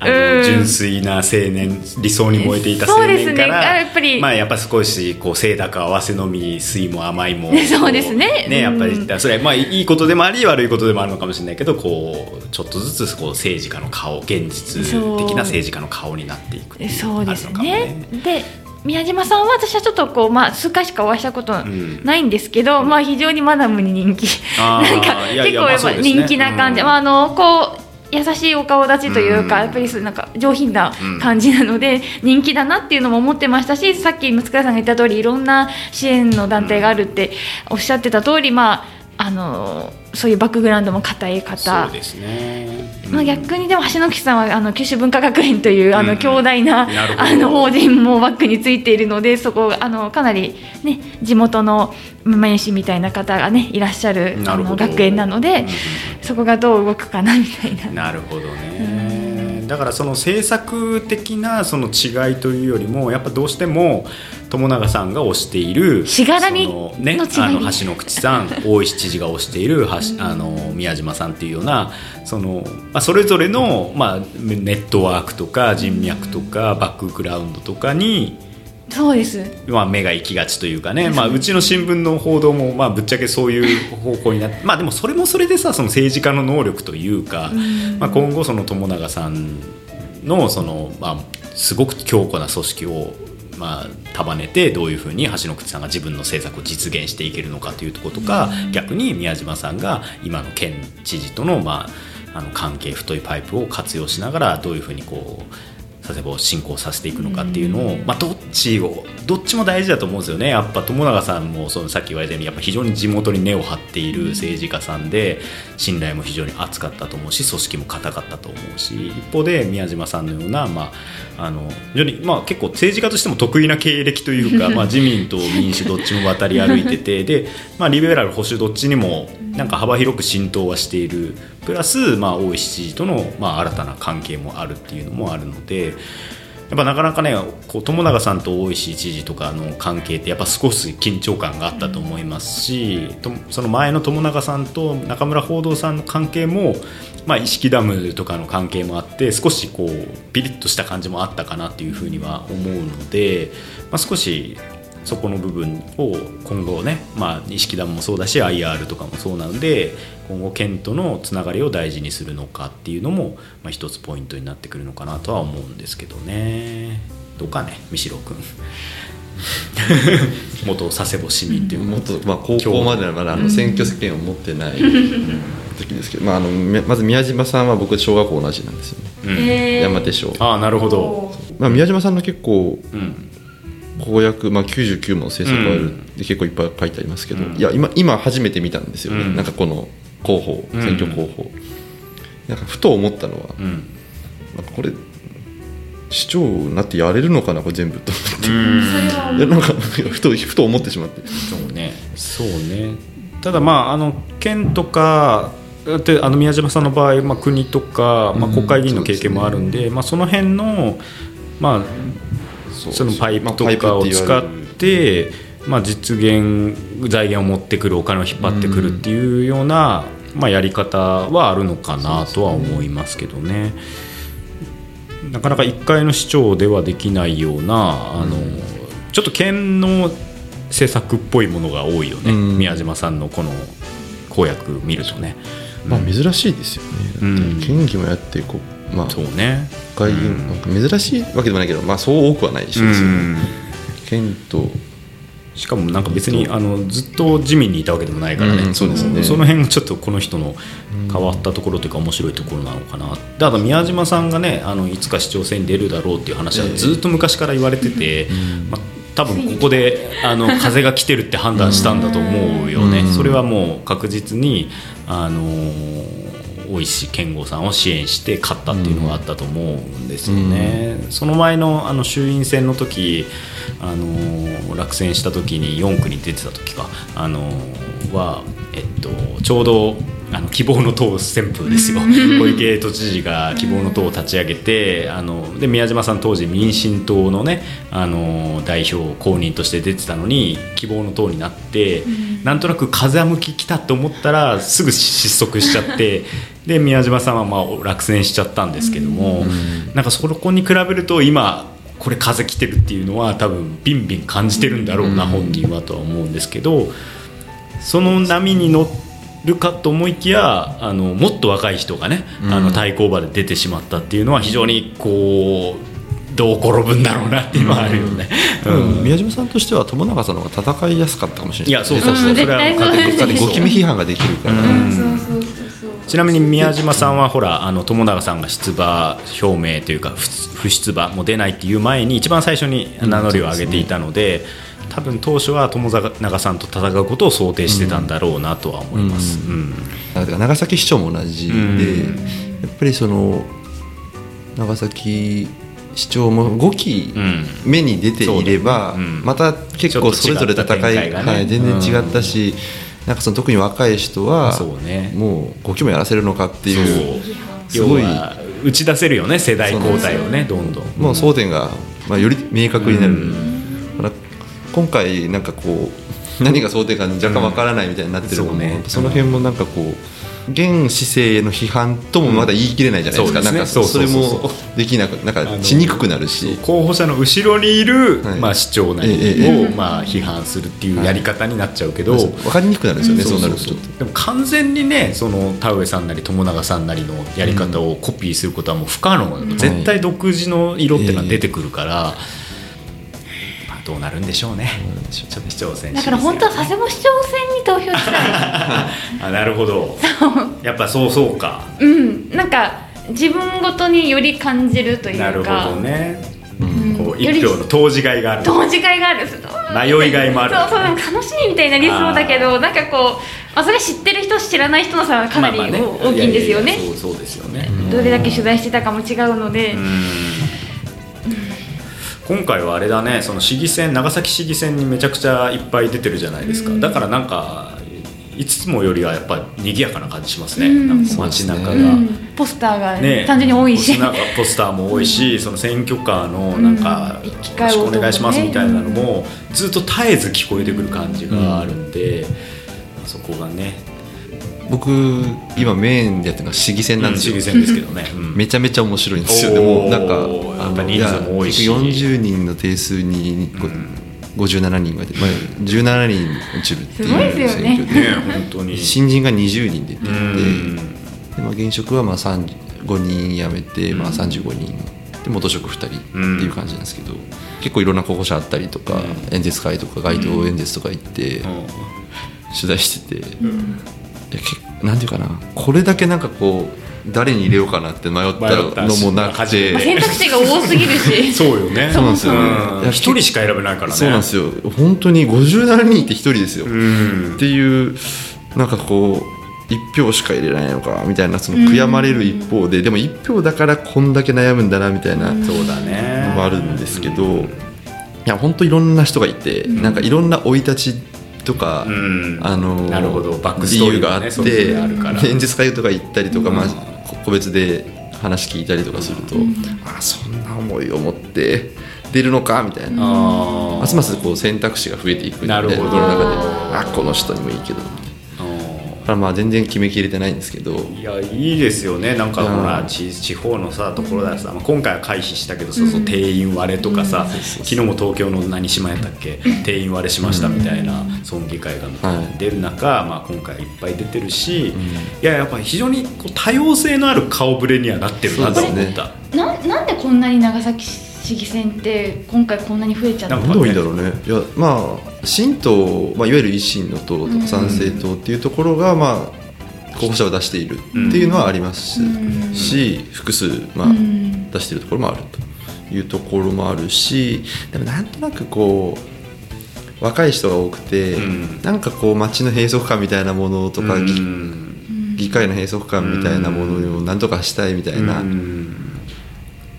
あのうん。純粋な青年理想に燃えていた青そうですね。年からあやっぱり。まあやっぱ少しこう清濁合わせのみ酸いも甘いもそうですね。ねやっぱりうん。それはまあいいことでもあり悪いことでもあるのかもしれないけどこうちょっとずつこう政治家の顔現実的な政治家の顔になっていくっていうそうですね。で宮島さんは私はちょっとこう、まあ、数回しかお会いしたことんないんですけど、まあ、非常にマダムに人気。なんか結構やっぱ人気な感じ、うん。まあ、あのこう優しいお顔立ちというか、うん。やっぱりなんか上品な感じなので、人気だなっていうのも思ってましたしさっき松倉さんが言った通りいろんな支援の団体があるっておっしゃってた通り、まあ、あのそういうバックグラウンドも固い方。そうですね。まあ、逆にでも橋野木さんはあの九州文化学園というあうん。の強大な,、なるほど。あの法人もバックについているのでそこあのかなり、ね、地元の名士みたいな方が、ね、いらっしゃるあの学園なので、うんそこがどう動くかなみたいな。なるほどね、だからその政策的なその違いというよりもやっぱどうしても友永さんが推しているしがらみそのねあの橋の口さん 大石知事が推している橋あの宮島さんっていうようなその、まあ、それぞれの、まあ、ネットワークとか人脈とかバックグラウンドとかにそうです。まあ、目が行きがちというかね、まあ、うちの新聞の報道も、まあ、ぶっちゃけそういう方向になって、まあ、でもそれもそれでさその政治家の能力というか、まあ、今後その友永さんのその、まあ、すごく強固な組織を、まあ、束ねてどういうふうに橋口さんが自分の政策を実現していけるのかというところとか、逆に宮島さんが今の県知事との,、まあ、あの関係太いパイプを活用しながらどういうふうにこう佐世保を進行させていくのかっていうのを、まあ、どっちをどっちも大事だと思うんですよね。やっぱ友永さんもそのさっき言われたようにやっぱ非常に地元に根を張っている政治家さんで信頼も非常に厚かったと思うし組織も固かったと思うし一方で宮島さんのような、まあ、あの非常に、まあ、結構政治家としても得意な経歴というか、まあ、自民と民主どっちも渡り歩いててで、まあ、リベラル保守どっちにもなんか幅広く浸透はしているプラス、まあ、大石知事との、まあ、新たな関係もあるっていうのもあるので。やっぱなかなかねこう友永さんと大石知事とかの関係ってやっぱ少し緊張感があったと思いますし、その前の友永さんと中村報道さんの関係も、まあ、意識ダムとかの関係もあって少しこうピリッとした感じもあったかなっていうふうには思うので、まあ、少しそこの部分を今後ね、まあ、式団もそうだし IR とかもそうなので今後県とのつながりを大事にするのかっていうのも、まあ、一つポイントになってくるのかなとは思うんですけどね。どうかね三代君。元佐世保市民っていうもっと、まあ、高校まではまだあの選挙権を持ってない時ですけど、まあ、あのまず宮島さんは僕小学校同じなんですよね、うん。えー。山手小、ああなるほど、まあ、宮島さんの結構うん公約、まあ、99も政策ある、うん。で結構いっぱい書いてありますけど、うん。いや今今初めて見たんですよね、うん。なんかこの候補うん。選挙候補、なんかふと思ったのは、うん。なんかこれ市長になってやれるのかなこれ全部と思って、なんか ふとふと思ってしまって。そうね。そうね。ただまああの県とかであの宮島さんの場合、まあ、国とか、まあ、うん。国会議員の経験もあるんで,、まあ、その辺の,、まあ、そのパイプとかを使って、まあ、実現財源を持ってくるお金を引っ張ってくるっていうような、まあ、やり方はあるのかなとは思いますけどね。なかなか1階の市長ではできないようなあのちょっと県の政策っぽいものが多いよね、うん。宮島さんのこの公約見るとね。まあ、珍しいですよね、うん。県議もやってこう、まあ、そうね。国会議員うん。なんか珍しいわけでもないけど、まあ、そう多くはないしですよね、県としかもなんか別にあのずっと自民にいたわけでもないからね、うんそうですね。その辺がちょっとこの人の変わったところというか面白いところなのかな。ただ宮島さんがねあのいつか市長選に出るだろうっていう話はずっと昔から言われてて、まあ、多分ここであの風が来てるって判断したんだと思うよね、うん。それはもう確実にあの大石健吾さんを支援して勝ったっていうのがあったと思うんですよね、その前のあの衆院選の時あの落選した時に4区に出てた時かあのは、えっと、ちょうどあの希望の党旋風ですよ。小池都知事が希望の党を立ち上げてあので宮島さん当時民進党のねあの代表公認として出てたのに希望の党になって、なんとなく風向き来たと思ったらすぐ失速しちゃって で宮島さんはまあ落選しちゃったんですけども、なんかそこに比べると今これ風来てるっていうのは多分ビンビン感じてるんだろうな、本人はとは思うんですけどその波に乗るかと思いきやあのもっと若い人がね、あの対抗馬で出てしまったっていうのは非常にこうどう転ぶんだろうなっていうのはあるよね。うん。宮島さんとしては友永さんの方が戦いやすかったかもしれない。いやそうそうそう、うんそれはご機密批判ができるから、うん。そうそうそうそう。ちなみに宮島さんはほらあの友永さんが出馬表明というか不不出馬も出ないっていう前に一番最初に名乗りを上げていたので,、多分当初は友永さんと戦うことを想定してたんだろうなとは思います。長崎市長も同じで、うん。やっぱりその長崎市長も5期うん。目に出ていれば、また結構それぞれ戦い、がね。はい、全然違ったし、なんかその特に若い人はそうね。もう5期もやらせるのかっていうす要ごいは打ち出せるよね世代交代をねどんどん。もう争点が、まあ、より明確になる、今回なんかこう 何が争点か若干わからないみたいになってるのも、うんね。その辺もなんかこう現市政の批判ともまだ言い切れないじゃないですか、うんそうなんかそれもできなくなんかしにくくなるし。候補者の後ろにいる、はい。まあ、市長なりえええを、まあ、批判するっていうやり方になっちゃうけど、分かりにくくなるんですよね、そうなると。ちょっと。でも完全にねその田上さんなり友永さんなりのやり方をコピーすることはもう不可能、絶対独自の色っていうのは出てくるから、まあ、どうなるんでしょうね。ちょっと市長選だから本当は佐世保市長選に投票したい。あなるほど。やっぱそうそうか。うん。なんか自分ごとにより感じるというか。なるほどね。うん。こう一票の投じがいがある。同時会がある迷いがいもある。そうそう楽しみみたいになりそうだけどなんかこう、まあ、それ知ってる人知らない人の差はかなり大きいんですよね,、そうそうですよね、どれだけ取材してたかも違うので、今回はあれだねその市議選長崎市議選にめちゃくちゃいっぱい出てるじゃないですか、だからなんかいつもよりはやっぱ賑やかな感じしますね、うん。なんか街中が、うん。ポスターがね単純に多いし、ポスターも多いし、その選挙カーのなんか、うん。よろしくお願いしますみたいなのもずっと絶えず聞こえてくる感じがあるんで、そこがね僕今メインでやってるのは市議選なんですよ、市議選ですけどね、うん。めちゃめちゃ面白いんですよでもなんかやっぱ人数も多いし。や40人の定数にこう57人が出て、まあ、17人落ちるっていいうですよね。選挙で。ね本当に。新人が20人出ていてうん。で、まあ、現職はまあ35人辞めて、まあ、35人。で元職2人っていう感じなんですけど、結構いろんな候補者あったりとか、演説会とか街頭演説とか行って取材してて、なんていうかな。これだけなんかこう誰に入れようかなって迷ったのもなくて。選択肢が多すぎるし。そうよね。そう。なんですよ。うん。いや一人しか選べないからね。そうなんですよ。本当に57人って1人ですよ、うん。っていうなんかこう1票しか入れないのかみたいなその悔やまれる一方で、でも1票だからこんだけ悩むんだなみたいなそうだね。のもあるんですけど、いや本当いろんな人がいて、なんかいろんな生い立ちとか、うん。あのなるほど。バックス理トーリ由があって演説会とか行ったりとか、まあ、こ個別で話聞いたりとかすると、あそんな思いを持って出るのかみたいな。あますますこう選択肢が増えていくみたいななるほど。この中で。あこの人にもいいけどだからまあ全然決めきれてないんですけど。いやいいですよね。なんかうん。ほら地地方のさところでさ、まあ、今回は回避したけどそうそう定員割れとかさ、昨日も東京の何島やったっけ？定員割れしましたみたいな村議会がはい。出る中、まあ、今回いっぱい出てるし、いややっぱり非常にこう多様性のある顔ぶれにはなってるなと思った。ななんでこんなに長崎市議選って今回こんなに増えちゃったどういいんだろうね。いやまあ新党、まあ、いわゆる維新の党とか参政党っていうところが、まあ、候補者を出しているっていうのはありますし、複数、まあん。出しているところもあるというところもあるしでもなんとなくこう若い人が多くて、うん。なんかこう街の閉塞感みたいなものとか、う議ん。議会の閉塞感みたいなものをなんとかしたいみたいなうん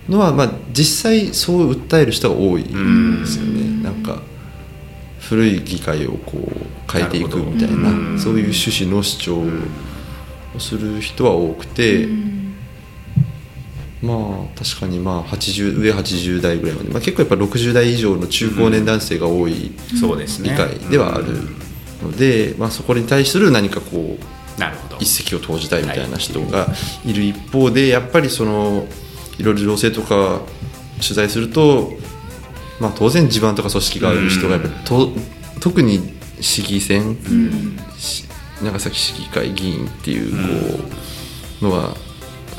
のは、まあ、実際そう訴える人が多いんですよね。なんか古い議会をこう変えていくみたいなそういう趣旨の主張をする人は多くて、まあ確かにまあ80上80代ぐらいまで、まあ、結構やっぱ60代以上の中高年男性が多い議会ではあるので、まあ、そこに対する何かこうなるほど。一石を投じたいみたいな人がいる一方でやっぱりそのいろいろ情勢とか取材すると、まあ、当然地盤とか組織がある人がやっぱりと特に市議選、し長崎市議会議員っていうこうのは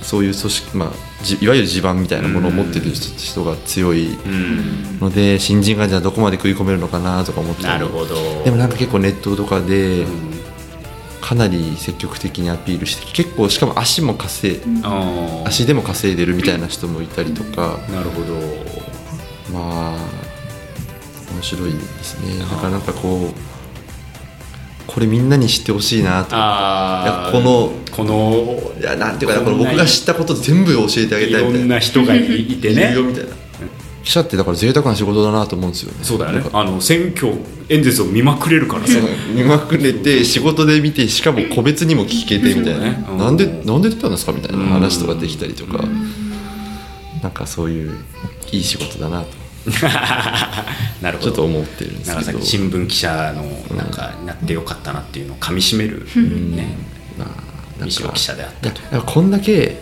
そういう組織、まあ、じいわゆる地盤みたいなものを持ってる人人が強いうん。ので新人がじゃあどこまで食い込めるのかなとか思ってなるほど。でもなんか結構ネットとかでかなり積極的にアピールして結構しかも足も稼いあー。足でも稼いでるみたいな人もいたりとか。なるほど。まあ面白いですね。だからなんかこうこれみんなに知ってほしいなとあー。いやこのこのいやなんていうかなこの僕が知ったこと全部教えてあげいろんたいみたいな。な人がいいていねるよみたいな記者ってだから贅沢な仕事だなと思うんですよね。そうだよね。あの選挙演説を見まくれるからさ。見まくれて仕事で見てしかも個別にも聞けてみたいな、ね。うん。なんでなんで出たんですかみたいな話とかできたりとか、なんかそういういい仕事だなと。なるほど。ちょっと思ってるんですけど。長崎新聞記者のなんかになってよかったなっていうのをかみしめるね。まあなん西尾記者であったと。こんだけ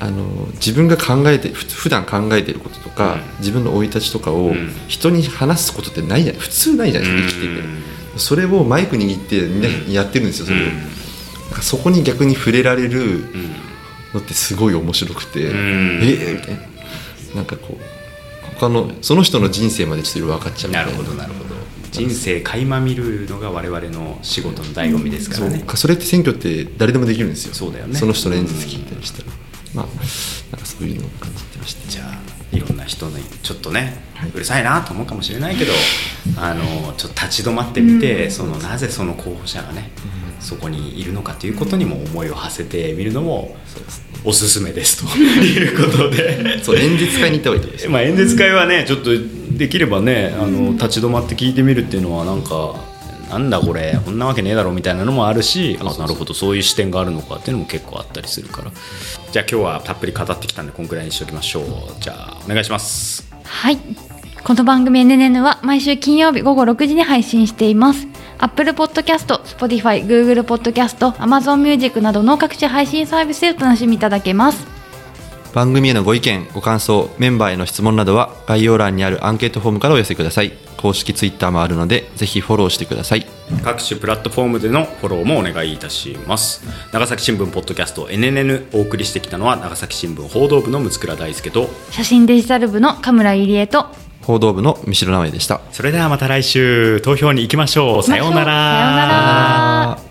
あの自分が考えてふ普段考えてることとか、うん。自分の生い立ちとかをん。人に話すことってないじゃない普通ないじゃないですか生きててそれをマイク握ってみんなやってるんですよそれを、うん。なんかそこに逆に触れられるのってすごい面白くて、ん。えーみたいな。なんかこう他のその人の人生までちょっと分かっちゃうみたな。いるなほどなるほど。人生垣間見るのが我々の仕事の醍醐味ですかそうらねかそれって選挙って誰でもできるんですよ。そうだよね。の人の演説聞いたりしたら、まあなんかそういうのを感じてました。じゃあいろんな人にちょっとね、うるさいなと思うかもしれないけどあのちょっと立ち止まってみて、そのなぜその候補者がね、そこにいるのかということにも思いを馳せてみるのもおすすめですということで。そう演説会に行った方がいいと思います まあ、演説会はねちょっとできればねあの立ち止まって聞いてみるっていうのはなんかなんだこれこんなわけねえだろみたいなのもあるしあなるほどそういう視点があるのかっていうのも結構あったりするからじゃあ今日はたっぷり語ってきたんでこんくらいにしておきましょうじゃあお願いしますはい。この番組 NNN は毎週金曜日午後6時に配信しています。Apple Podcast、Spotify、Google Podcast、Amazon Music などの各種配信サービスでお楽しみいただけます。番組へのご意見ご感想メンバーへの質問などは概要欄にあるアンケートフォームからお寄せください。公式ツイッターもあるのでぜひフォローしてください。各種プラットフォームでのフォローもお願いいたします。長崎新聞ポッドキャスト NNN お送りしてきたのは長崎新聞報道部の六倉大輔と写真デジタル部の神村入江と報道部の三代直江でした。それではまた来週投票に行きましょう。さようなら。さようなら